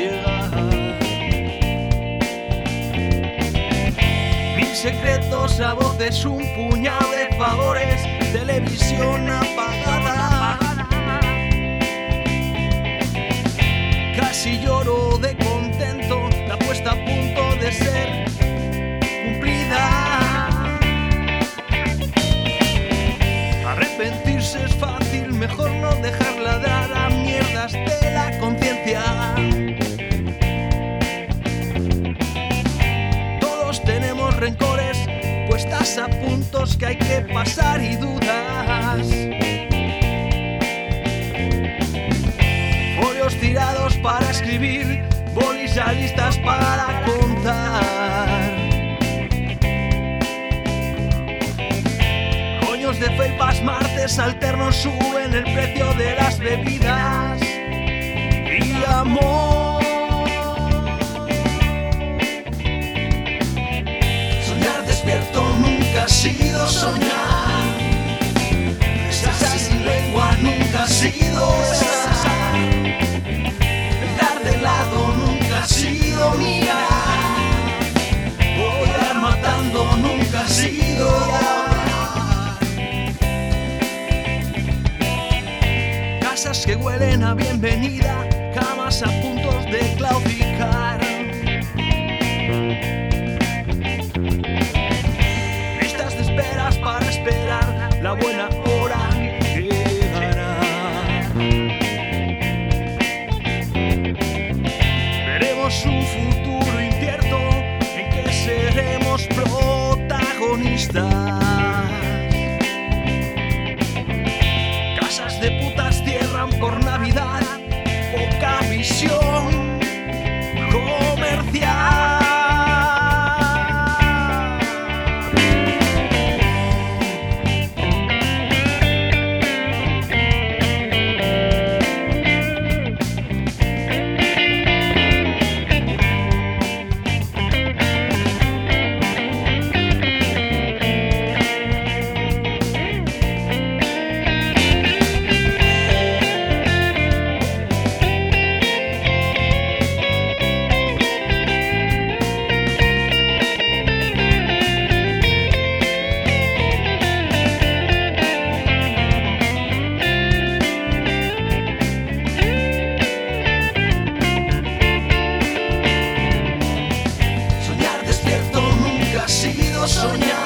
llegar. Mil secretos a voces, un puñado de favores, televisión apagada. Rencores, puestas a puntos que hay que pasar y dudas. Folios tirados para escribir, bolis a listas para contar. Coños de felpas, martes alternos suben el precio de las bebidas. Y amor. Huelen a bienvenida, camas a puntos de claudicar. Listas de esperas para esperar la buena hora Maszunia